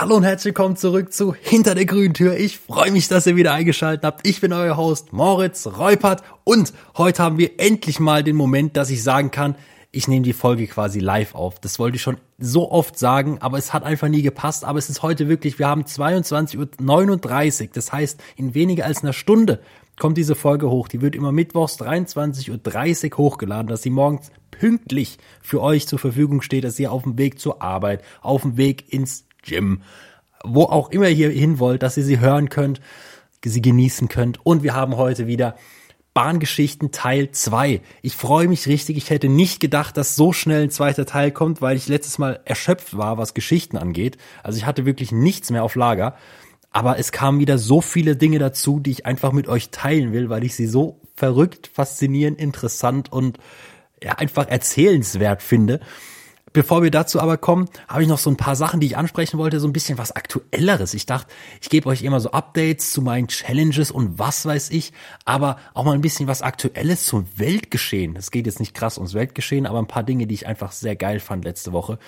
Hallo und herzlich willkommen zurück zu Hinter der grünen Tür. Ich freue mich, dass ihr wieder eingeschaltet habt. Ich bin euer Host Moritz Reupert und heute haben wir endlich mal den Moment, dass ich sagen kann, ich nehme die Folge quasi live auf. Das wollte ich schon so oft sagen, aber es hat einfach nie gepasst. Aber es ist heute wirklich, wir haben 22.39 Uhr. Das heißt, in weniger als einer Stunde kommt diese Folge hoch. Die wird immer mittwochs 23.30 Uhr hochgeladen, dass sie morgens pünktlich für euch zur Verfügung steht, dass ihr auf dem Weg zur Arbeit, auf dem Weg ins Gym, wo auch immer ihr hin wollt, dass ihr sie hören könnt, sie genießen könnt. Und wir haben heute wieder Bahngeschichten Teil 2. Ich freue mich richtig. Ich hätte nicht gedacht, dass so schnell ein zweiter Teil kommt, weil ich letztes Mal erschöpft war, was Geschichten angeht. Also ich hatte wirklich nichts mehr auf Lager. Aber es kamen wieder so viele Dinge dazu, die ich einfach mit euch teilen will, weil ich sie so verrückt, faszinierend, interessant und ja, einfach erzählenswert finde. Bevor wir dazu aber kommen, habe ich noch so ein paar Sachen, die ich ansprechen wollte, so ein bisschen was Aktuelleres. Ich dachte, ich gebe euch immer so Updates zu meinen Challenges und was weiß ich, aber auch mal ein bisschen was Aktuelles zum Weltgeschehen. Es geht jetzt nicht krass ums Weltgeschehen, aber ein paar Dinge, die ich einfach sehr geil fand letzte Woche.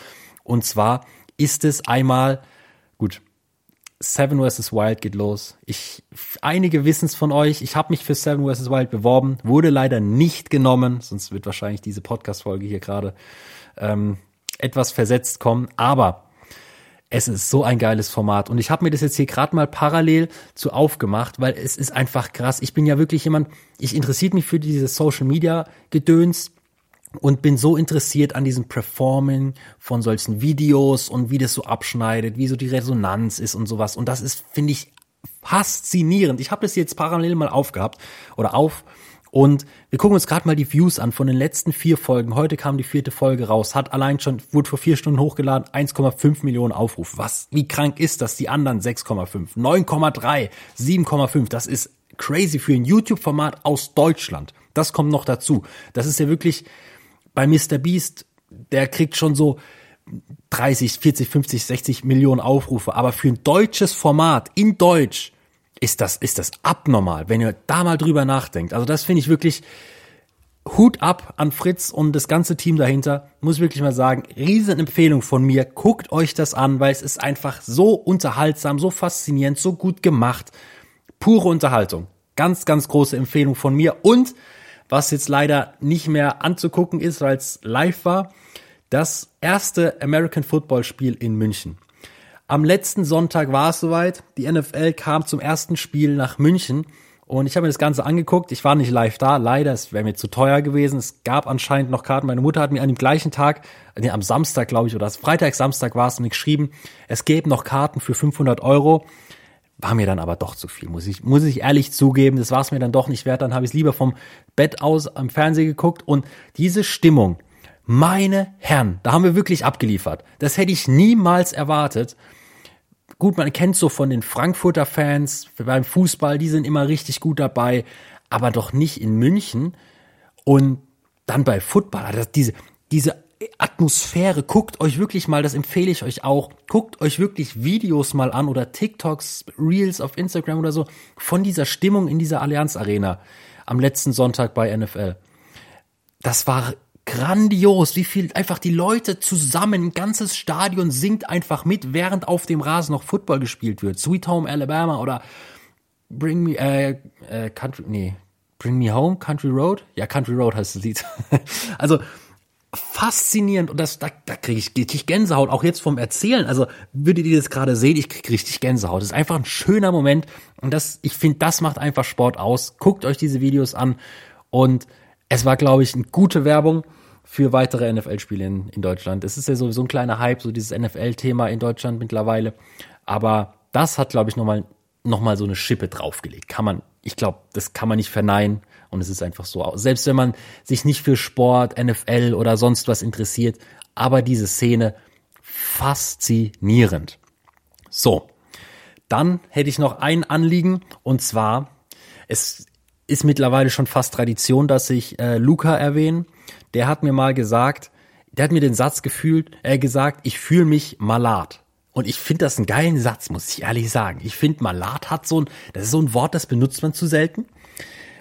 Und zwar ist es einmal, gut, Seven vs. Wild geht los. Ich, einige wissen es von euch. Ich habe mich für Seven vs. Wild beworben, wurde leider nicht genommen, sonst wird wahrscheinlich diese Podcast-Folge hier gerade ähm, etwas versetzt kommen, aber es ist so ein geiles Format und ich habe mir das jetzt hier gerade mal parallel zu aufgemacht, weil es ist einfach krass. Ich bin ja wirklich jemand, ich interessiere mich für dieses Social Media Gedöns und bin so interessiert an diesem Performing von solchen Videos und wie das so abschneidet, wie so die Resonanz ist und sowas und das ist finde ich faszinierend. Ich habe das jetzt parallel mal aufgehabt oder auf und wir gucken uns gerade mal die Views an von den letzten vier Folgen. Heute kam die vierte Folge raus, hat allein schon, wurde vor vier Stunden hochgeladen, 1,5 Millionen Aufrufe. Was, wie krank ist das? Die anderen 6,5, 9,3, 7,5. Das ist crazy für ein YouTube-Format aus Deutschland. Das kommt noch dazu. Das ist ja wirklich bei Mr. Beast, der kriegt schon so 30, 40, 50, 60 Millionen Aufrufe. Aber für ein deutsches Format in Deutsch ist das, ist das abnormal, wenn ihr da mal drüber nachdenkt. Also das finde ich wirklich Hut ab an Fritz und das ganze Team dahinter. Muss ich wirklich mal sagen, Riesenempfehlung von mir. Guckt euch das an, weil es ist einfach so unterhaltsam, so faszinierend, so gut gemacht. Pure Unterhaltung. Ganz, ganz große Empfehlung von mir. Und was jetzt leider nicht mehr anzugucken ist, weil es live war, das erste American Football Spiel in München. Am letzten Sonntag war es soweit. Die NFL kam zum ersten Spiel nach München und ich habe mir das Ganze angeguckt. Ich war nicht live da, leider, es wäre mir zu teuer gewesen. Es gab anscheinend noch Karten. Meine Mutter hat mir an dem gleichen Tag, nee, am Samstag glaube ich, oder Freitag, Samstag war es, mir geschrieben, es gäbe noch Karten für 500 Euro. War mir dann aber doch zu viel, muss ich, muss ich ehrlich zugeben. Das war es mir dann doch nicht wert. Dann habe ich es lieber vom Bett aus am Fernsehen geguckt und diese Stimmung, meine Herren, da haben wir wirklich abgeliefert. Das hätte ich niemals erwartet gut, man kennt so von den Frankfurter Fans beim Fußball, die sind immer richtig gut dabei, aber doch nicht in München. Und dann bei Football, also diese, diese Atmosphäre, guckt euch wirklich mal, das empfehle ich euch auch, guckt euch wirklich Videos mal an oder TikToks, Reels auf Instagram oder so von dieser Stimmung in dieser Allianz Arena am letzten Sonntag bei NFL. Das war grandios, wie viel einfach die Leute zusammen, ein ganzes Stadion singt einfach mit, während auf dem Rasen noch Football gespielt wird. Sweet Home Alabama oder Bring Me, äh, äh, Country, nee, Bring Me Home, Country Road? Ja, Country Road heißt das Lied. also, faszinierend und das, da, da kriege ich richtig Gänsehaut, auch jetzt vom Erzählen. Also würdet ihr das gerade sehen, ich kriege richtig Gänsehaut. Das ist einfach ein schöner Moment und das, ich finde, das macht einfach Sport aus. Guckt euch diese Videos an und es war, glaube ich, eine gute Werbung für weitere NFL-Spiele in, in Deutschland. Es ist ja sowieso ein kleiner Hype, so dieses NFL-Thema in Deutschland mittlerweile. Aber das hat, glaube ich, nochmal noch mal so eine Schippe draufgelegt. Kann man, ich glaube, das kann man nicht verneinen. Und es ist einfach so. Selbst wenn man sich nicht für Sport, NFL oder sonst was interessiert, aber diese Szene faszinierend. So. Dann hätte ich noch ein Anliegen und zwar, es ist mittlerweile schon fast Tradition, dass ich äh, Luca erwähne. Der hat mir mal gesagt, der hat mir den Satz gefühlt, äh, gesagt, ich fühle mich malat. Und ich finde das einen geilen Satz, muss ich ehrlich sagen. Ich finde, malat hat so ein, das ist so ein Wort, das benutzt man zu selten.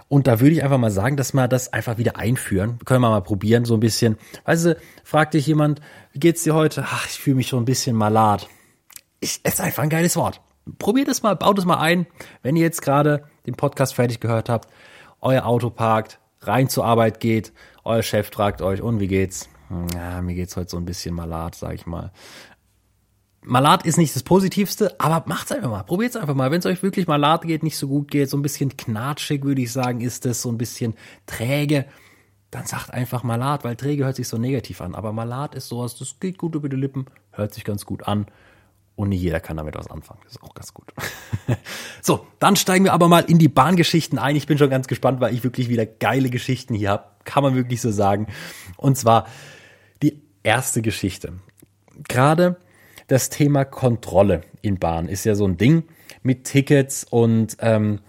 Und da würde ich einfach mal sagen, dass wir das einfach wieder einführen. Können wir mal probieren, so ein bisschen. Weißt du, fragt dich jemand, wie geht's dir heute? Ach, ich fühle mich schon ein bisschen malat. ich, ist einfach ein geiles Wort. Probiert es mal, baut es mal ein, wenn ihr jetzt gerade den Podcast fertig gehört habt, euer Auto parkt, rein zur Arbeit geht, euer Chef fragt euch, und wie geht's? Ja, mir geht's heute so ein bisschen malat, sag ich mal. Malat ist nicht das Positivste, aber macht's einfach mal. Probiert's einfach mal. Wenn es euch wirklich malat geht, nicht so gut geht, so ein bisschen knatschig, würde ich sagen, ist es, so ein bisschen träge, dann sagt einfach Malat, weil träge hört sich so negativ an. Aber Malat ist sowas, das geht gut über die Lippen, hört sich ganz gut an. Und nicht jeder kann damit was anfangen. Das ist auch ganz gut. so, dann steigen wir aber mal in die Bahngeschichten ein. Ich bin schon ganz gespannt, weil ich wirklich wieder geile Geschichten hier habe. Kann man wirklich so sagen. Und zwar die erste Geschichte. Gerade das Thema Kontrolle in Bahn ist ja so ein Ding mit Tickets und ähm,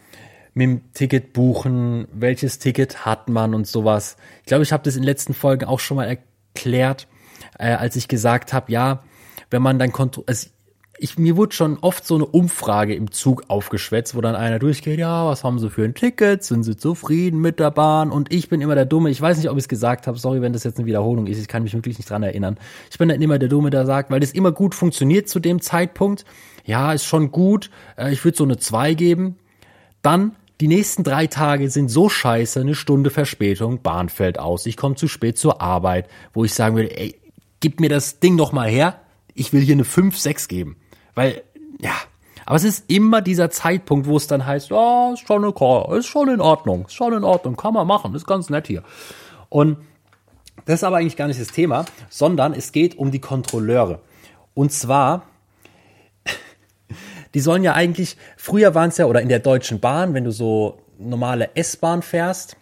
mit dem Ticket buchen, welches Ticket hat man und sowas. Ich glaube, ich habe das in den letzten Folgen auch schon mal erklärt, äh, als ich gesagt habe, ja, wenn man dann kontrolliert, also ich, mir wurde schon oft so eine Umfrage im Zug aufgeschwätzt, wo dann einer durchgeht, ja, was haben sie für ein Ticket, sind sie zufrieden mit der Bahn? Und ich bin immer der Dumme, ich weiß nicht, ob ich es gesagt habe, sorry, wenn das jetzt eine Wiederholung ist, ich kann mich wirklich nicht dran erinnern. Ich bin dann immer der Dumme, der sagt, weil das immer gut funktioniert zu dem Zeitpunkt, ja, ist schon gut, äh, ich würde so eine 2 geben, dann die nächsten drei Tage sind so scheiße, eine Stunde Verspätung, Bahn fällt aus, ich komme zu spät zur Arbeit, wo ich sagen würde, ey, gib mir das Ding noch mal her, ich will hier eine 5, 6 geben. Weil, ja, aber es ist immer dieser Zeitpunkt, wo es dann heißt, ja, ist schon okay, ist schon in Ordnung, ist schon in Ordnung, kann man machen, ist ganz nett hier. Und das ist aber eigentlich gar nicht das Thema, sondern es geht um die Kontrolleure. Und zwar, die sollen ja eigentlich, früher waren es ja, oder in der Deutschen Bahn, wenn du so normale S-Bahn fährst,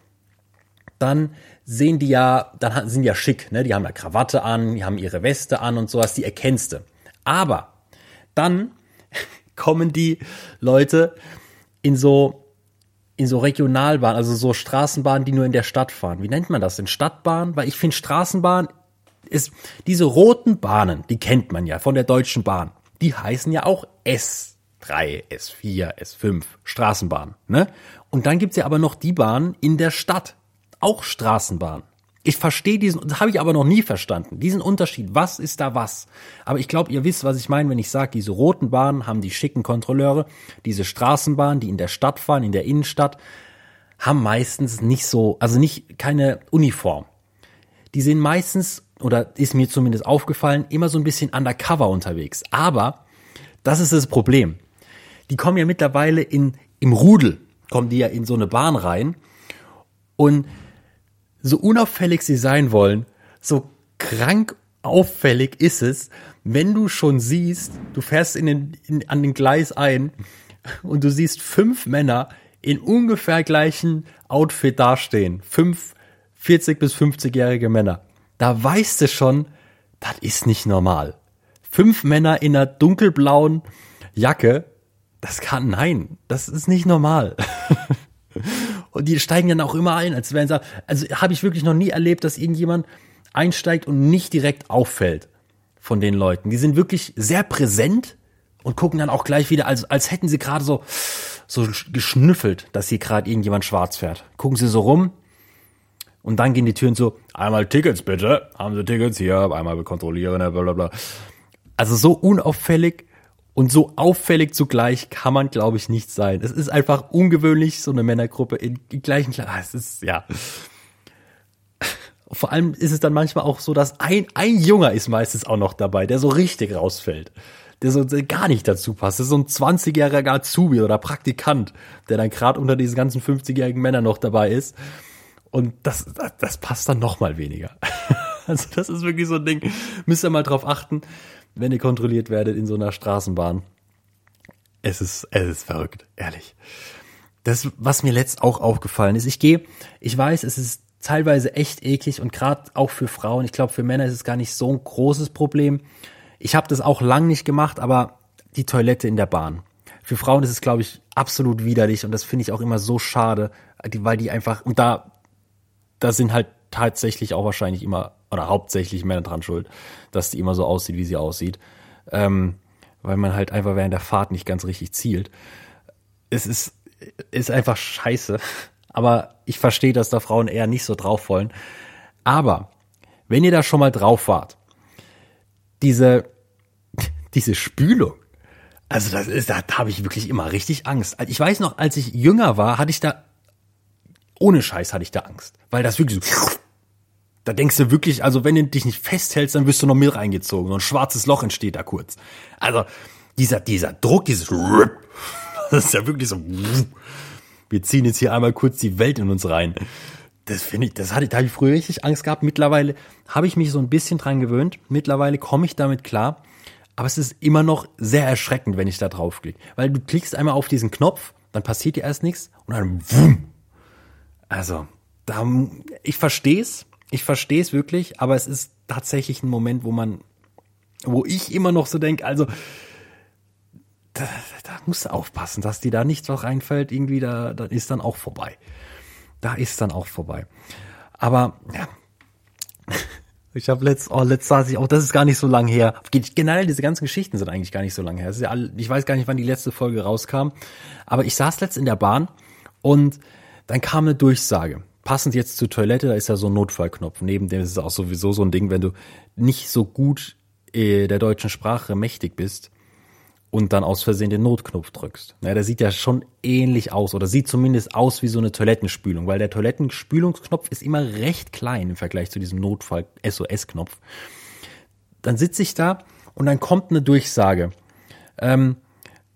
dann sehen die ja, dann sind die ja schick, ne? Die haben ja Krawatte an, die haben ihre Weste an und sowas, die erkennst du. Aber dann kommen die Leute in so in so Regionalbahnen, also so Straßenbahnen, die nur in der Stadt fahren. Wie nennt man das? In Stadtbahn? Weil ich finde Straßenbahn ist diese roten Bahnen, die kennt man ja von der Deutschen Bahn. Die heißen ja auch S3, S4, S5 Straßenbahn, ne? Und dann gibt's ja aber noch die Bahnen in der Stadt, auch Straßenbahn. Ich verstehe diesen, das habe ich aber noch nie verstanden, diesen Unterschied. Was ist da was? Aber ich glaube, ihr wisst, was ich meine, wenn ich sage, diese roten Bahnen haben die schicken Kontrolleure, diese Straßenbahnen, die in der Stadt fahren, in der Innenstadt, haben meistens nicht so, also nicht keine Uniform. Die sind meistens, oder ist mir zumindest aufgefallen, immer so ein bisschen undercover unterwegs. Aber das ist das Problem. Die kommen ja mittlerweile in, im Rudel, kommen die ja in so eine Bahn rein und so unauffällig sie sein wollen, so krank auffällig ist es, wenn du schon siehst, du fährst in den, in, an den Gleis ein und du siehst fünf Männer in ungefähr gleichen Outfit dastehen. Fünf 40 bis 50-jährige Männer. Da weißt du schon, das ist nicht normal. Fünf Männer in einer dunkelblauen Jacke, das kann, nein, das ist nicht normal. Und die steigen dann auch immer ein, als wären sie, also habe ich wirklich noch nie erlebt, dass irgendjemand einsteigt und nicht direkt auffällt von den Leuten. Die sind wirklich sehr präsent und gucken dann auch gleich wieder, als, als hätten sie gerade so, so geschnüffelt, dass hier gerade irgendjemand schwarz fährt. Gucken sie so rum und dann gehen die Türen so, einmal Tickets bitte, haben Sie Tickets hier, einmal kontrollieren, bla bla bla. Also so unauffällig und so auffällig zugleich kann man, glaube ich, nicht sein. Es ist einfach ungewöhnlich, so eine Männergruppe in, gleichen Kleidern. Ah, es ist, ja. Vor allem ist es dann manchmal auch so, dass ein, ein Junger ist meistens auch noch dabei, der so richtig rausfällt. Der so der gar nicht dazu passt. Das ist so ein 20-jähriger Azubi oder Praktikant, der dann gerade unter diesen ganzen 50-jährigen Männern noch dabei ist. Und das, das, das passt dann noch mal weniger. Also das ist wirklich so ein Ding. Müsst ihr mal drauf achten wenn ihr kontrolliert werdet in so einer Straßenbahn. Es ist, es ist verrückt, ehrlich. Das, was mir letzt auch aufgefallen ist, ich gehe, ich weiß, es ist teilweise echt eklig und gerade auch für Frauen, ich glaube, für Männer ist es gar nicht so ein großes Problem. Ich habe das auch lang nicht gemacht, aber die Toilette in der Bahn. Für Frauen ist es, glaube ich, absolut widerlich und das finde ich auch immer so schade, weil die einfach, und da, da sind halt tatsächlich auch wahrscheinlich immer oder hauptsächlich Männer dran schuld, dass die immer so aussieht, wie sie aussieht. Ähm, weil man halt einfach während der Fahrt nicht ganz richtig zielt. Es ist, ist einfach scheiße. Aber ich verstehe, dass da Frauen eher nicht so drauf wollen. Aber wenn ihr da schon mal drauf wart, diese, diese Spülung, Also das ist, da habe ich wirklich immer richtig Angst. Ich weiß noch, als ich jünger war, hatte ich da, ohne Scheiß hatte ich da Angst. Weil das wirklich so, da denkst du wirklich, also wenn du dich nicht festhältst, dann wirst du noch mit reingezogen. So ein schwarzes Loch entsteht da kurz. Also dieser, dieser Druck, dieses, das ist ja wirklich so, wir ziehen jetzt hier einmal kurz die Welt in uns rein. Das finde ich, das hatte, da habe ich früher richtig Angst gehabt. Mittlerweile habe ich mich so ein bisschen dran gewöhnt. Mittlerweile komme ich damit klar. Aber es ist immer noch sehr erschreckend, wenn ich da drauf klicke. Weil du klickst einmal auf diesen Knopf, dann passiert dir erst nichts und dann wumm. Also, da, ich verstehe es, ich verstehe es wirklich, aber es ist tatsächlich ein Moment, wo man, wo ich immer noch so denke, also, da, da musst du aufpassen, dass dir da nichts was reinfällt, irgendwie, da, da ist dann auch vorbei. Da ist dann auch vorbei. Aber, ja, ich habe letzt, oh, letzt saß ich auch, das ist gar nicht so lang her. Generell, diese ganzen Geschichten sind eigentlich gar nicht so lang her. Ja all, ich weiß gar nicht, wann die letzte Folge rauskam. Aber ich saß letzt in der Bahn und dann kam eine Durchsage. Passend jetzt zur Toilette, da ist ja so ein Notfallknopf. Neben dem ist es auch sowieso so ein Ding, wenn du nicht so gut äh, der deutschen Sprache mächtig bist, und dann aus Versehen den Notknopf drückst. Ja, der sieht ja schon ähnlich aus oder sieht zumindest aus wie so eine Toilettenspülung, weil der Toilettenspülungsknopf ist immer recht klein im Vergleich zu diesem Notfall-SOS-Knopf. Dann sitze ich da und dann kommt eine Durchsage. Ähm,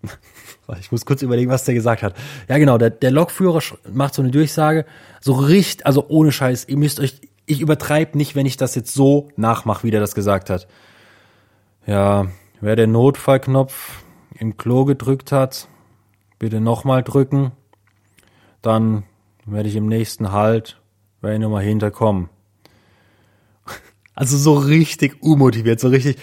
ich muss kurz überlegen, was der gesagt hat. Ja, genau, der, der Lokführer macht so eine Durchsage, so richtig, also ohne Scheiß, ihr müsst euch, ich übertreibe nicht, wenn ich das jetzt so nachmache, wie der das gesagt hat. Ja, wer den Notfallknopf im Klo gedrückt hat, bitte nochmal drücken. Dann werde ich im nächsten Halt, werde ich nochmal hinterkommen. Also so richtig unmotiviert, so richtig,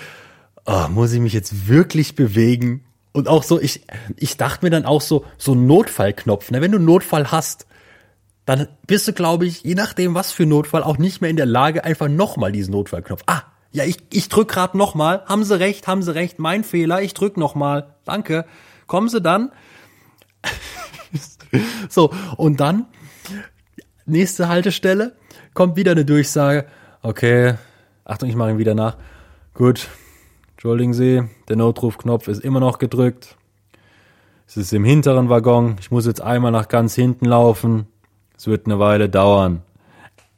oh, muss ich mich jetzt wirklich bewegen? Und auch so, ich, ich dachte mir dann auch so, so Notfallknopf, ne? wenn du Notfall hast, dann bist du, glaube ich, je nachdem, was für Notfall, auch nicht mehr in der Lage, einfach nochmal diesen Notfallknopf. Ah, ja, ich, ich drück grad nochmal. Haben Sie recht, haben Sie recht. Mein Fehler. Ich drück nochmal. Danke. Kommen Sie dann. so, und dann, nächste Haltestelle, kommt wieder eine Durchsage. Okay, Achtung, ich mache ihn wieder nach. Gut, entschuldigen Sie, der Notrufknopf ist immer noch gedrückt. Es ist im hinteren Waggon. Ich muss jetzt einmal nach ganz hinten laufen. Es wird eine Weile dauern.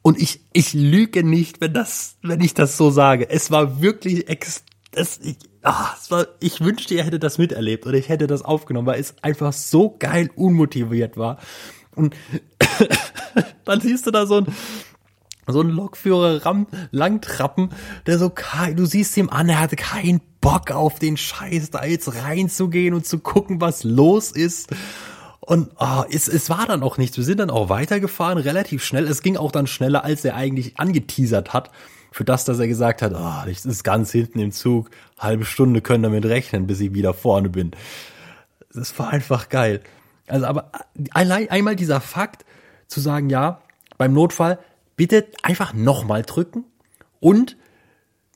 Und ich, ich lüge nicht, wenn das, wenn ich das so sage. Es war wirklich ex, es, ich, ach, es war, ich wünschte, ihr hättet das miterlebt oder ich hätte das aufgenommen, weil es einfach so geil unmotiviert war. Und dann siehst du da so ein, so ein Lokführer Ram, Langtrappen, der so, du siehst ihm an, er hatte keinen Bock auf den Scheiß, da jetzt reinzugehen und zu gucken, was los ist. Und oh, es, es war dann auch nichts. Wir sind dann auch weitergefahren, relativ schnell. Es ging auch dann schneller, als er eigentlich angeteasert hat. Für das, dass er gesagt hat, oh, ich ist ganz hinten im Zug, halbe Stunde können damit rechnen, bis ich wieder vorne bin. Das war einfach geil. Also, aber allein einmal dieser Fakt zu sagen, ja, beim Notfall bitte einfach nochmal drücken und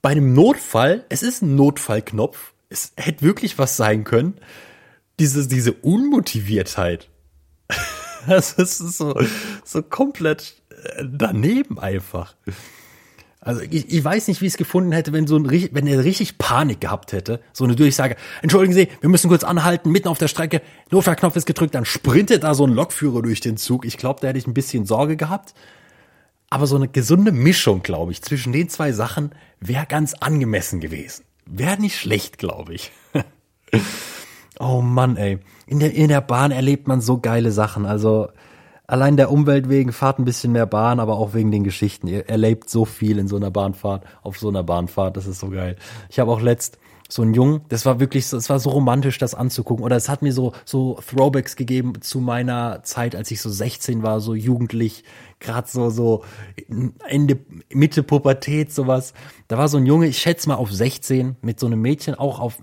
bei einem Notfall, es ist ein Notfallknopf, es hätte wirklich was sein können diese, diese Unmotiviertheit. das ist so, so komplett äh, daneben einfach. Also ich, ich weiß nicht, wie ich es gefunden hätte, wenn so ein wenn er richtig Panik gehabt hätte, so eine Durchsage. Entschuldigen Sie, wir müssen kurz anhalten, mitten auf der Strecke, Notfallknopf ist gedrückt, dann sprintet da so ein Lokführer durch den Zug. Ich glaube, da hätte ich ein bisschen Sorge gehabt. Aber so eine gesunde Mischung, glaube ich, zwischen den zwei Sachen wäre ganz angemessen gewesen. Wäre nicht schlecht, glaube ich. Oh Mann, ey. In der, in der Bahn erlebt man so geile Sachen. Also allein der Umwelt wegen fahrt ein bisschen mehr Bahn, aber auch wegen den Geschichten. Ihr erlebt so viel in so einer Bahnfahrt, auf so einer Bahnfahrt. Das ist so geil. Ich habe auch letzt so einen Jungen, das war wirklich, es war so romantisch, das anzugucken. Oder es hat mir so, so Throwbacks gegeben zu meiner Zeit, als ich so 16 war, so jugendlich, gerade so, so Ende, Mitte Pubertät, sowas. Da war so ein Junge, ich schätze mal auf 16, mit so einem Mädchen, auch auf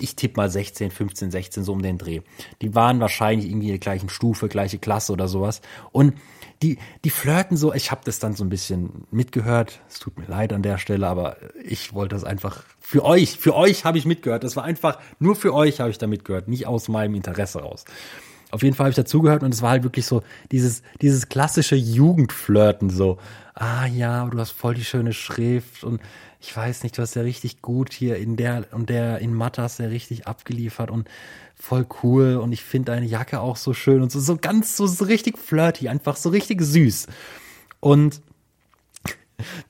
ich tippe mal 16, 15, 16 so um den Dreh. Die waren wahrscheinlich irgendwie in der gleichen Stufe, gleiche Klasse oder sowas. Und die, die flirten so, ich habe das dann so ein bisschen mitgehört. Es tut mir leid an der Stelle, aber ich wollte das einfach für euch, für euch habe ich mitgehört. Das war einfach, nur für euch habe ich da mitgehört, nicht aus meinem Interesse raus. Auf jeden Fall habe ich dazugehört und es war halt wirklich so dieses, dieses klassische Jugendflirten so. Ah ja, du hast voll die schöne Schrift und ich weiß nicht, du hast ja richtig gut hier in der und der in Mathe ja richtig abgeliefert und voll cool und ich finde deine Jacke auch so schön und so, so ganz so, so richtig flirty, einfach so richtig süß. Und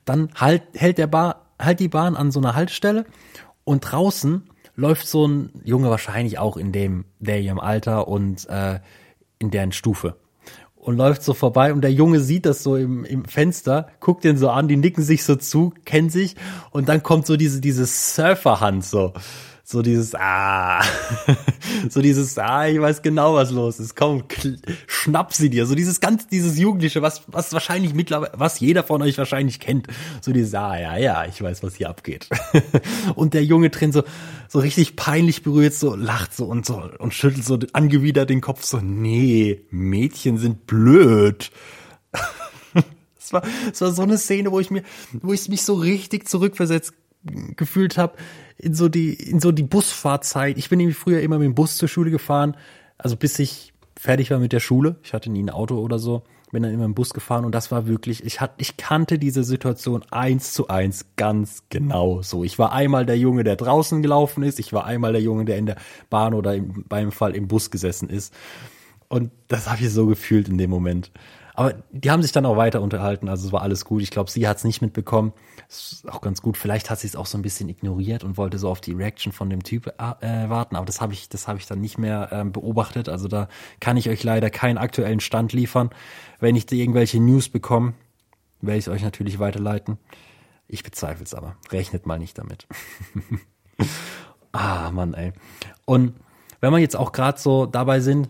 dann halt, hält der Bar, halt die Bahn an so einer Haltestelle und draußen läuft so ein Junge wahrscheinlich auch in dem, der ihrem Alter und äh, in deren Stufe und läuft so vorbei und der Junge sieht das so im, im Fenster, guckt den so an, die nicken sich so zu, kennen sich und dann kommt so diese, diese Surferhand so so dieses ah, so dieses ah, ich weiß genau, was los ist. Komm, schnapp sie dir. So dieses ganz dieses Jugendliche, was was wahrscheinlich mittlerweile, was jeder von euch wahrscheinlich kennt. So dieses ah, ja, ja, ich weiß, was hier abgeht. und der Junge drin so so richtig peinlich berührt, so lacht so und so und schüttelt so angewidert den Kopf so nee, Mädchen sind blöd. Es war, es war so eine Szene, wo ich mir, wo ich mich so richtig zurückversetzt gefühlt habe in so die in so die Busfahrzeit. Ich bin nämlich früher immer mit dem Bus zur Schule gefahren, also bis ich fertig war mit der Schule. Ich hatte nie ein Auto oder so, bin dann immer im Bus gefahren und das war wirklich, ich hatte ich kannte diese Situation eins zu eins ganz genau so. Ich war einmal der Junge, der draußen gelaufen ist, ich war einmal der Junge, der in der Bahn oder im, beim Fall im Bus gesessen ist. Und das habe ich so gefühlt in dem Moment. Aber die haben sich dann auch weiter unterhalten, also es war alles gut. Ich glaube, sie hat es nicht mitbekommen. Ist auch ganz gut. Vielleicht hat sie es auch so ein bisschen ignoriert und wollte so auf die Reaction von dem Typ äh, warten. Aber das habe ich, das habe ich dann nicht mehr ähm, beobachtet. Also da kann ich euch leider keinen aktuellen Stand liefern. Wenn ich irgendwelche News bekomme, werde ich euch natürlich weiterleiten. Ich bezweifle es aber. Rechnet mal nicht damit. ah, Mann, ey. Und wenn wir jetzt auch gerade so dabei sind,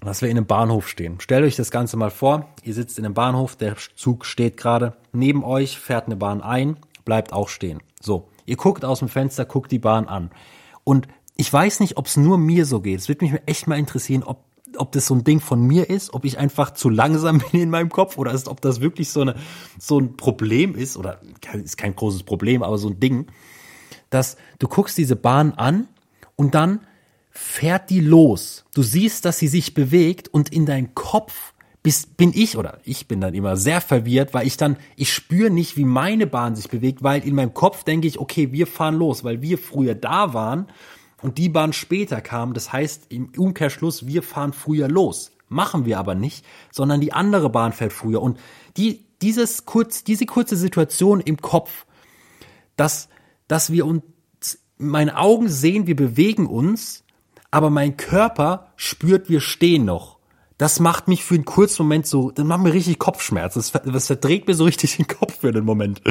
dass wir in einem Bahnhof stehen. Stellt euch das Ganze mal vor, ihr sitzt in einem Bahnhof, der Zug steht gerade, neben euch fährt eine Bahn ein, bleibt auch stehen. So, ihr guckt aus dem Fenster, guckt die Bahn an. Und ich weiß nicht, ob es nur mir so geht. Es würde mich echt mal interessieren, ob, ob das so ein Ding von mir ist, ob ich einfach zu langsam bin in meinem Kopf oder ist, ob das wirklich so, eine, so ein Problem ist, oder ist kein großes Problem, aber so ein Ding, dass du guckst diese Bahn an und dann fährt die los. Du siehst, dass sie sich bewegt und in deinem Kopf bist, bin ich oder ich bin dann immer sehr verwirrt, weil ich dann, ich spüre nicht, wie meine Bahn sich bewegt, weil in meinem Kopf denke ich, okay, wir fahren los, weil wir früher da waren und die Bahn später kam. Das heißt im Umkehrschluss, wir fahren früher los. Machen wir aber nicht, sondern die andere Bahn fährt früher. Und die, dieses kurz, diese kurze Situation im Kopf, dass, dass wir uns, meine Augen sehen, wir bewegen uns, aber mein Körper spürt, wir stehen noch. Das macht mich für einen kurzen Moment so, das macht mir richtig Kopfschmerzen. Das, das verdreht mir so richtig den Kopf für den Moment.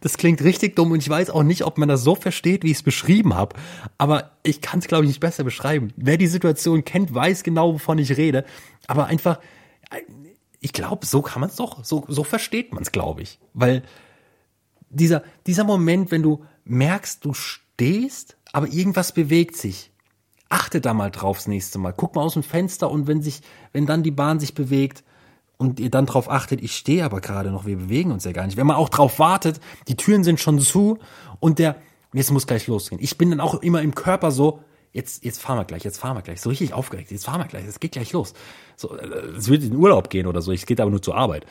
Das klingt richtig dumm und ich weiß auch nicht, ob man das so versteht, wie ich es beschrieben habe. Aber ich kann es, glaube ich, nicht besser beschreiben. Wer die Situation kennt, weiß genau, wovon ich rede. Aber einfach, ich glaube, so kann man es doch, so, so versteht man es, glaube ich. Weil dieser, dieser Moment, wenn du merkst, du stehst, aber irgendwas bewegt sich achte da mal drauf das nächste Mal. Guck mal aus dem Fenster und wenn sich, wenn dann die Bahn sich bewegt und ihr dann drauf achtet, ich stehe aber gerade noch, wir bewegen uns ja gar nicht. Wenn man auch drauf wartet, die Türen sind schon zu und der, jetzt muss gleich losgehen. Ich bin dann auch immer im Körper so, jetzt, jetzt fahren wir gleich, jetzt fahren wir gleich. So richtig aufgeregt, jetzt fahren wir gleich, es geht gleich los. So, äh, es wird in den Urlaub gehen oder so, es geht aber nur zur Arbeit.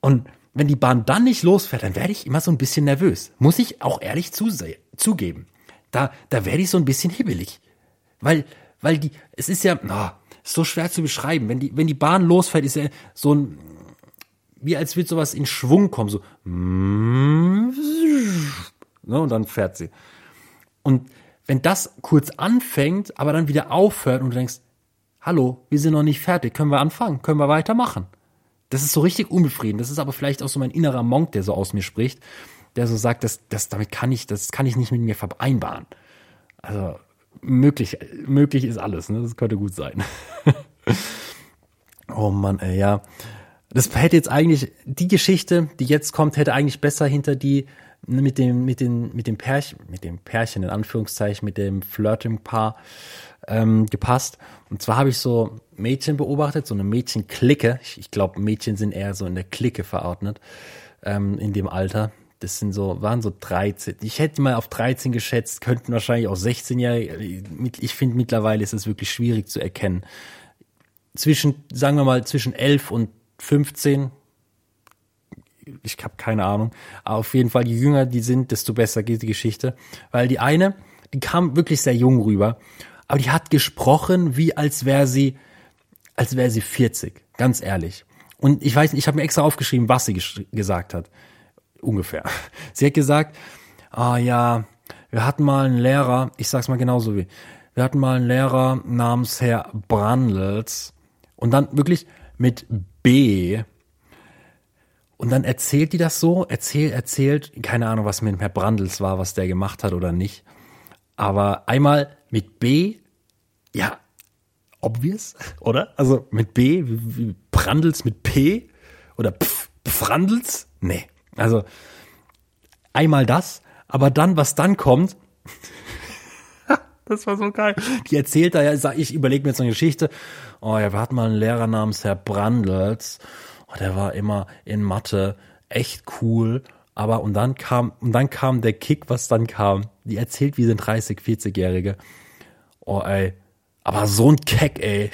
Und wenn die Bahn dann nicht losfährt, dann werde ich immer so ein bisschen nervös. Muss ich auch ehrlich zugeben. Da, da werde ich so ein bisschen hibbelig. Weil, weil die, es ist ja, oh, ist so schwer zu beschreiben. Wenn die, wenn die Bahn losfährt, ist ja so ein, wie als würde sowas in Schwung kommen, so, ne, und dann fährt sie. Und wenn das kurz anfängt, aber dann wieder aufhört und du denkst, hallo, wir sind noch nicht fertig, können wir anfangen, können wir weitermachen. Das ist so richtig unbefriedigend. Das ist aber vielleicht auch so mein innerer Monk, der so aus mir spricht, der so sagt, das, das, damit kann ich, das kann ich nicht mit mir vereinbaren. Also, möglich, möglich ist alles, ne? Das könnte gut sein. oh Mann, ey, ja. Das hätte jetzt eigentlich, die Geschichte, die jetzt kommt, hätte eigentlich besser hinter die mit dem, mit den, mit dem Pärchen, mit dem Pärchen in Anführungszeichen, mit dem Flirting-Paar ähm, gepasst. Und zwar habe ich so Mädchen beobachtet, so eine Mädchenklicke. Ich, ich glaube, Mädchen sind eher so in der Clique verordnet, ähm, in dem Alter das sind so, waren so 13. Ich hätte mal auf 13 geschätzt, könnten wahrscheinlich auch 16 Jahre. Ich finde mittlerweile ist es wirklich schwierig zu erkennen. zwischen, sagen wir mal, zwischen 11 und 15. Ich habe keine Ahnung. Aber auf jeden Fall, je jünger die sind, desto besser geht die Geschichte. Weil die eine, die kam wirklich sehr jung rüber, aber die hat gesprochen, wie als wäre sie, als wäre sie 40. Ganz ehrlich. Und ich weiß nicht, ich habe mir extra aufgeschrieben, was sie gesagt hat. Ungefähr. Sie hat gesagt, ah ja, wir hatten mal einen Lehrer, ich sag's mal genauso wie, wir hatten mal einen Lehrer namens Herr Brandels und dann wirklich mit B. Und dann erzählt die das so, erzählt, erzählt, keine Ahnung, was mit Herr Brandels war, was der gemacht hat oder nicht. Aber einmal mit B, ja, obvious, oder? Also mit B, wie, Brandels mit P oder Pf, Pfrandels? Nee. Also einmal das, aber dann, was dann kommt, das war so geil. Die erzählt da ja, ich überlege mir jetzt eine Geschichte. Oh ja, wir hatten mal einen Lehrer namens Herr Brandels. Oh, der war immer in Mathe echt cool. Aber und dann kam, und dann kam der Kick, was dann kam. Die erzählt, wie sind 30, 40-Jährige. Oh ey, aber so ein Keck, ey.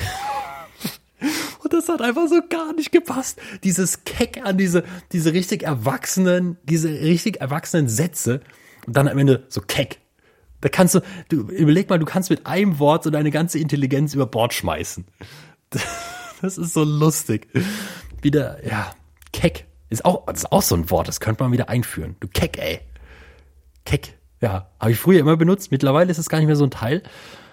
Das hat einfach so gar nicht gepasst. Dieses Keck an diese, diese richtig erwachsenen, diese richtig erwachsenen Sätze. Und dann am Ende so Keck. Da kannst du, du überleg mal, du kannst mit einem Wort so deine ganze Intelligenz über Bord schmeißen. Das ist so lustig. Wieder, ja, Keck. Ist auch, ist auch so ein Wort, das könnte man wieder einführen. Du Keck, ey. Keck. Ja, habe ich früher immer benutzt. Mittlerweile ist es gar nicht mehr so ein Teil,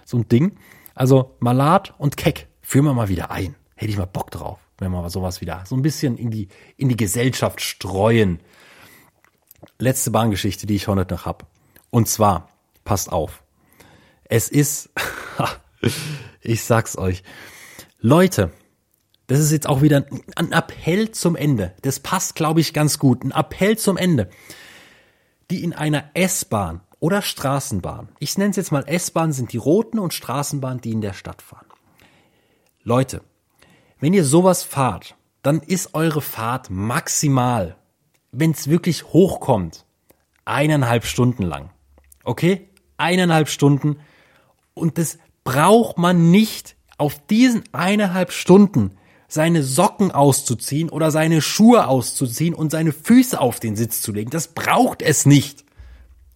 so ein Ding. Also Malat und Keck führen wir mal wieder ein. Hätte ich mal Bock drauf, wenn wir sowas wieder so ein bisschen in die, in die Gesellschaft streuen. Letzte Bahngeschichte, die ich heute noch hab. Und zwar, passt auf. Es ist, ich sag's euch. Leute, das ist jetzt auch wieder ein Appell zum Ende. Das passt, glaube ich, ganz gut. Ein Appell zum Ende. Die in einer S-Bahn oder Straßenbahn, ich nenne es jetzt mal S-Bahn, sind die roten und Straßenbahn, die in der Stadt fahren. Leute, wenn ihr sowas fahrt, dann ist eure Fahrt maximal, wenn es wirklich hochkommt, eineinhalb Stunden lang. Okay? Eineinhalb Stunden. Und das braucht man nicht auf diesen eineinhalb Stunden seine Socken auszuziehen oder seine Schuhe auszuziehen und seine Füße auf den Sitz zu legen. Das braucht es nicht.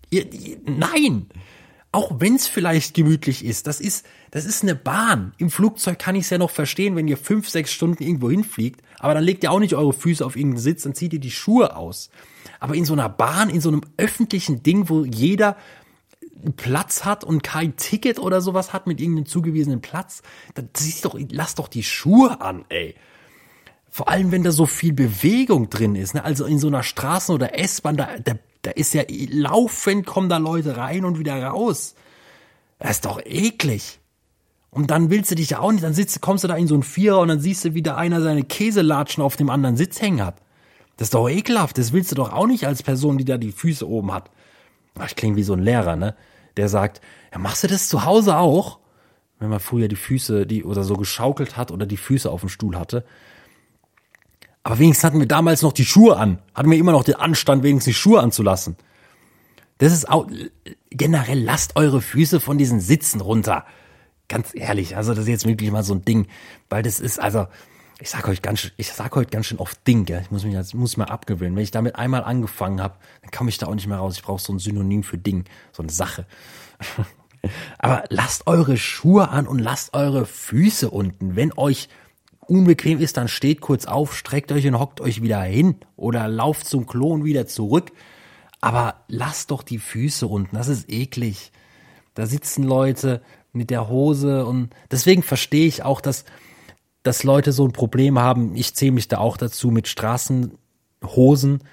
Ihr, ihr, nein. Auch wenn es vielleicht gemütlich ist, das ist, das ist eine Bahn. Im Flugzeug kann ich es ja noch verstehen, wenn ihr fünf, sechs Stunden irgendwo hinfliegt, aber dann legt ihr auch nicht eure Füße auf irgendeinen Sitz, dann zieht ihr die Schuhe aus. Aber in so einer Bahn, in so einem öffentlichen Ding, wo jeder Platz hat und kein Ticket oder sowas hat mit irgendeinem zugewiesenen Platz, dann zieh doch, lass doch die Schuhe an, ey. Vor allem, wenn da so viel Bewegung drin ist, ne? Also in so einer Straßen- oder S-Bahn, da, da da ist ja laufend kommen da Leute rein und wieder raus. Das ist doch eklig. Und dann willst du dich ja auch nicht, dann sitzt, kommst du da in so ein Vierer und dann siehst du, wie da einer seine Käselatschen auf dem anderen Sitz hängen hat. Das ist doch ekelhaft. Das willst du doch auch nicht als Person, die da die Füße oben hat. Ich klinge wie so ein Lehrer, ne? Der sagt, ja, machst du das zu Hause auch? Wenn man früher die Füße, die, oder so geschaukelt hat oder die Füße auf dem Stuhl hatte. Aber wenigstens hatten wir damals noch die Schuhe an. Hatten wir immer noch den Anstand, wenigstens die Schuhe anzulassen. Das ist auch, generell lasst eure Füße von diesen Sitzen runter. Ganz ehrlich, also das ist jetzt wirklich mal so ein Ding, weil das ist, also, ich sag euch ganz, ich sag heute ganz schön oft Ding, gell? Ich muss mich jetzt, muss mal abgewöhnen. Wenn ich damit einmal angefangen habe, dann komme ich da auch nicht mehr raus. Ich brauche so ein Synonym für Ding, so eine Sache. Aber lasst eure Schuhe an und lasst eure Füße unten. Wenn euch unbequem ist, dann steht kurz auf, streckt euch und hockt euch wieder hin oder lauft zum Klo wieder zurück. Aber lasst doch die Füße unten, das ist eklig. Da sitzen Leute mit der Hose und deswegen verstehe ich auch, dass, dass Leute so ein Problem haben. Ich zähle mich da auch dazu, mit Straßenhosen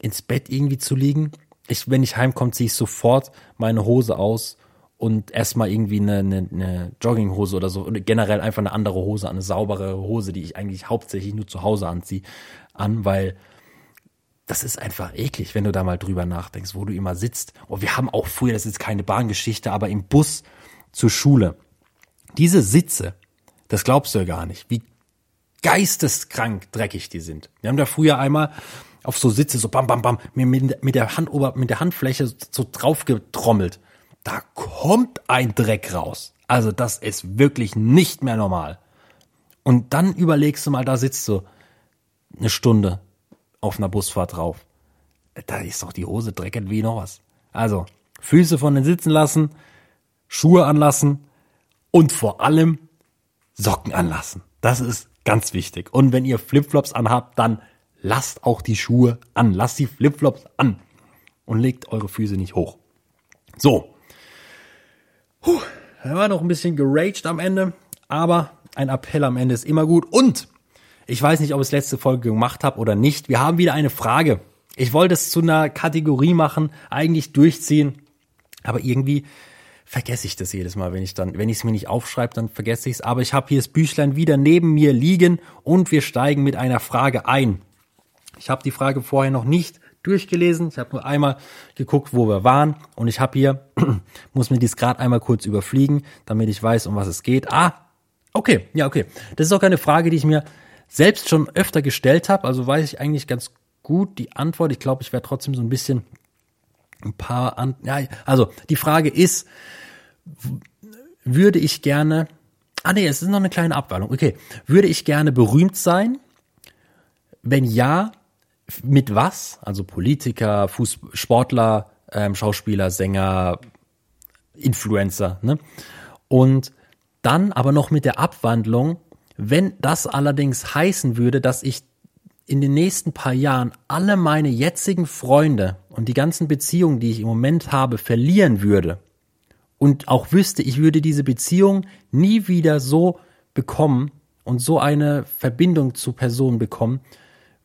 ins Bett irgendwie zu liegen. Ich, wenn ich heimkomme, ziehe ich sofort meine Hose aus und erstmal irgendwie eine, eine, eine Jogginghose oder so und generell einfach eine andere Hose, eine saubere Hose, die ich eigentlich hauptsächlich nur zu Hause anziehe, an, weil das ist einfach eklig, wenn du da mal drüber nachdenkst, wo du immer sitzt. Und wir haben auch früher, das ist keine Bahngeschichte, aber im Bus zur Schule. Diese Sitze, das glaubst du ja gar nicht, wie geisteskrank dreckig die sind. Wir haben da früher einmal auf so Sitze so bam bam bam mir mit, der Handober mit der Handfläche so drauf getrommelt da kommt ein Dreck raus. Also das ist wirklich nicht mehr normal. Und dann überlegst du mal, da sitzt du eine Stunde auf einer Busfahrt drauf. Da ist doch die Hose dreckig wie noch was. Also, Füße von den Sitzen lassen, Schuhe anlassen und vor allem Socken anlassen. Das ist ganz wichtig. Und wenn ihr Flipflops anhabt, dann lasst auch die Schuhe an. Lasst die Flipflops an. Und legt eure Füße nicht hoch. So. Da war noch ein bisschen geraged am Ende. Aber ein Appell am Ende ist immer gut. Und ich weiß nicht, ob ich es letzte Folge gemacht habe oder nicht. Wir haben wieder eine Frage. Ich wollte es zu einer Kategorie machen, eigentlich durchziehen. Aber irgendwie vergesse ich das jedes Mal, wenn ich dann, wenn ich es mir nicht aufschreibe, dann vergesse ich es. Aber ich habe hier das Büchlein wieder neben mir liegen und wir steigen mit einer Frage ein. Ich habe die Frage vorher noch nicht durchgelesen. Ich habe nur einmal geguckt, wo wir waren und ich habe hier, muss mir dies gerade einmal kurz überfliegen, damit ich weiß, um was es geht. Ah, okay, ja, okay. Das ist auch eine Frage, die ich mir selbst schon öfter gestellt habe. Also weiß ich eigentlich ganz gut die Antwort. Ich glaube, ich werde trotzdem so ein bisschen ein paar an, ja, also die Frage ist, würde ich gerne, ah nee, es ist noch eine kleine Abwandlung, okay, würde ich gerne berühmt sein? Wenn ja, mit was? Also Politiker, Fußball, Sportler, ähm, Schauspieler, Sänger, Influencer, ne? Und dann aber noch mit der Abwandlung, wenn das allerdings heißen würde, dass ich in den nächsten paar Jahren alle meine jetzigen Freunde und die ganzen Beziehungen, die ich im Moment habe, verlieren würde und auch wüsste, ich würde diese Beziehung nie wieder so bekommen und so eine Verbindung zu Personen bekommen,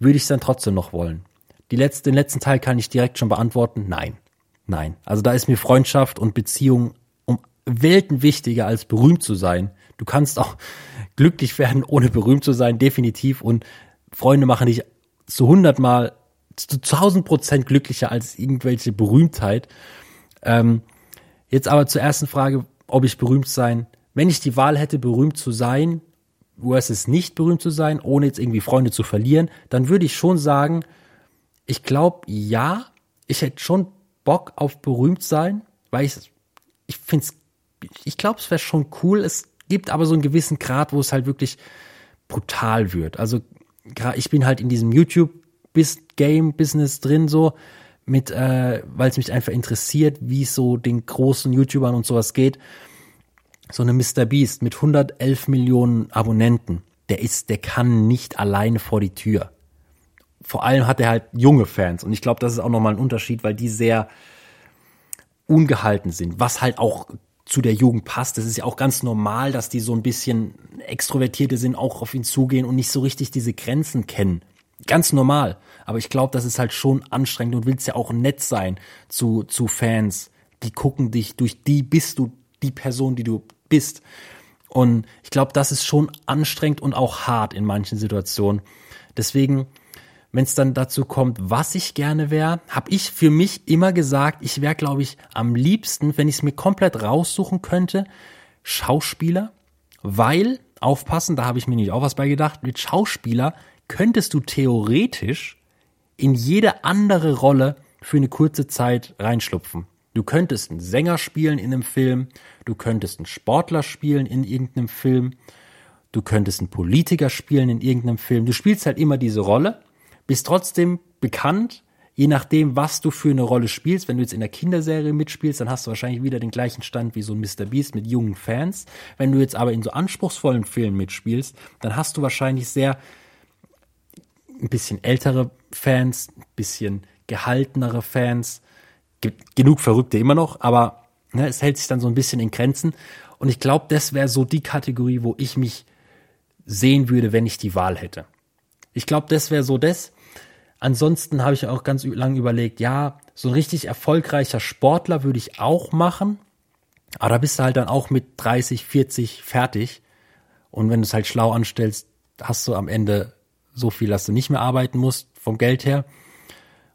würde ich es dann trotzdem noch wollen. Die letzte, den letzten Teil kann ich direkt schon beantworten. Nein. Nein. Also da ist mir Freundschaft und Beziehung um Welten wichtiger als berühmt zu sein. Du kannst auch glücklich werden, ohne berühmt zu sein, definitiv. Und Freunde machen dich zu hundertmal, zu tausend Prozent glücklicher als irgendwelche Berühmtheit. Ähm, jetzt aber zur ersten Frage, ob ich berühmt sein. Wenn ich die Wahl hätte, berühmt zu sein, versus nicht berühmt zu sein, ohne jetzt irgendwie Freunde zu verlieren, dann würde ich schon sagen, ich glaube, ja, ich hätte schon Bock auf berühmt sein, weil ich, ich finde es, ich glaube, es wäre schon cool. Es gibt aber so einen gewissen Grad, wo es halt wirklich brutal wird. Also ich bin halt in diesem YouTube-Game-Business drin so, mit, äh, weil es mich einfach interessiert, wie es so den großen YouTubern und sowas geht. So eine Mr. Beast mit 111 Millionen Abonnenten, der ist, der kann nicht alleine vor die Tür. Vor allem hat er halt junge Fans und ich glaube, das ist auch nochmal ein Unterschied, weil die sehr ungehalten sind, was halt auch zu der Jugend passt. Das ist ja auch ganz normal, dass die so ein bisschen extrovertierte sind, auch auf ihn zugehen und nicht so richtig diese Grenzen kennen. Ganz normal. Aber ich glaube, das ist halt schon anstrengend und willst ja auch nett sein zu, zu Fans. Die gucken dich, durch die bist du die Person, die du bist. Und ich glaube, das ist schon anstrengend und auch hart in manchen Situationen. Deswegen wenn es dann dazu kommt, was ich gerne wäre, habe ich für mich immer gesagt, ich wäre, glaube ich, am liebsten, wenn ich es mir komplett raussuchen könnte, Schauspieler, weil, aufpassen, da habe ich mir nicht auch was bei gedacht, mit Schauspieler könntest du theoretisch in jede andere Rolle für eine kurze Zeit reinschlupfen. Du könntest einen Sänger spielen in einem Film, du könntest einen Sportler spielen in irgendeinem Film, du könntest einen Politiker spielen in irgendeinem Film. Du spielst halt immer diese Rolle bist trotzdem bekannt, je nachdem, was du für eine Rolle spielst. Wenn du jetzt in der Kinderserie mitspielst, dann hast du wahrscheinlich wieder den gleichen Stand wie so ein Mr. Beast mit jungen Fans. Wenn du jetzt aber in so anspruchsvollen Filmen mitspielst, dann hast du wahrscheinlich sehr ein bisschen ältere Fans, ein bisschen gehaltenere Fans, gibt genug Verrückte immer noch, aber ne, es hält sich dann so ein bisschen in Grenzen. Und ich glaube, das wäre so die Kategorie, wo ich mich sehen würde, wenn ich die Wahl hätte. Ich glaube, das wäre so das. Ansonsten habe ich auch ganz lang überlegt, ja, so ein richtig erfolgreicher Sportler würde ich auch machen. Aber da bist du halt dann auch mit 30, 40 fertig. Und wenn du es halt schlau anstellst, hast du am Ende so viel, dass du nicht mehr arbeiten musst vom Geld her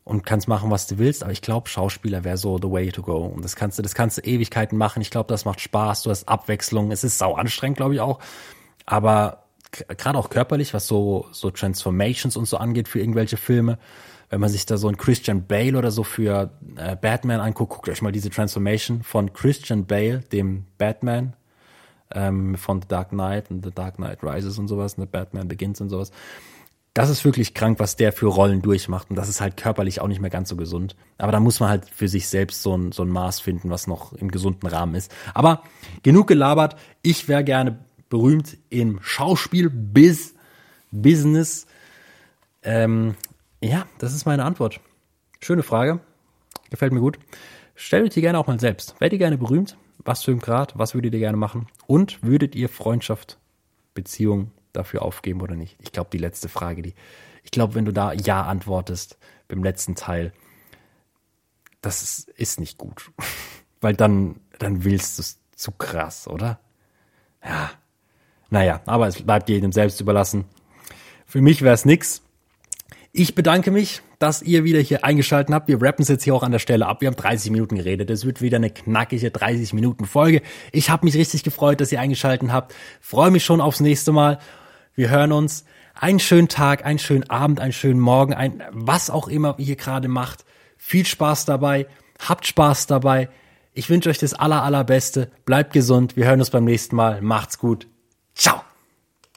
und kannst machen, was du willst. Aber ich glaube, Schauspieler wäre so the way to go. Und das kannst du, das kannst du Ewigkeiten machen. Ich glaube, das macht Spaß. Du hast Abwechslung. Es ist sau anstrengend, glaube ich auch. Aber gerade auch körperlich, was so, so Transformations und so angeht für irgendwelche Filme. Wenn man sich da so ein Christian Bale oder so für äh, Batman anguckt, guckt euch mal diese Transformation von Christian Bale, dem Batman, ähm, von The Dark Knight und The Dark Knight Rises und sowas, The Batman Begins und sowas. Das ist wirklich krank, was der für Rollen durchmacht. Und das ist halt körperlich auch nicht mehr ganz so gesund. Aber da muss man halt für sich selbst so ein, so ein Maß finden, was noch im gesunden Rahmen ist. Aber genug gelabert. Ich wäre gerne berühmt im Schauspiel bis Business. Ähm, ja, das ist meine Antwort. Schöne Frage. Gefällt mir gut. Stellt euch die gerne auch mal selbst. Werdet ihr gerne berühmt? Was für ein Grad? Was würdet ihr gerne machen? Und würdet ihr Freundschaft, Beziehung dafür aufgeben oder nicht? Ich glaube, die letzte Frage, die, ich glaube, wenn du da Ja antwortest beim letzten Teil, das ist, nicht gut. Weil dann, dann willst du es zu krass, oder? Ja. Naja, aber es bleibt jedem selbst überlassen. Für mich wäre es nix. Ich bedanke mich, dass ihr wieder hier eingeschaltet habt. Wir rappen es jetzt hier auch an der Stelle ab. Wir haben 30 Minuten geredet. Es wird wieder eine knackige 30 Minuten Folge. Ich habe mich richtig gefreut, dass ihr eingeschaltet habt. Freue mich schon aufs nächste Mal. Wir hören uns. Einen schönen Tag, einen schönen Abend, einen schönen Morgen, ein was auch immer ihr gerade macht. Viel Spaß dabei. Habt Spaß dabei. Ich wünsche euch das aller, allerbeste. Bleibt gesund. Wir hören uns beim nächsten Mal. Macht's gut. Ciao.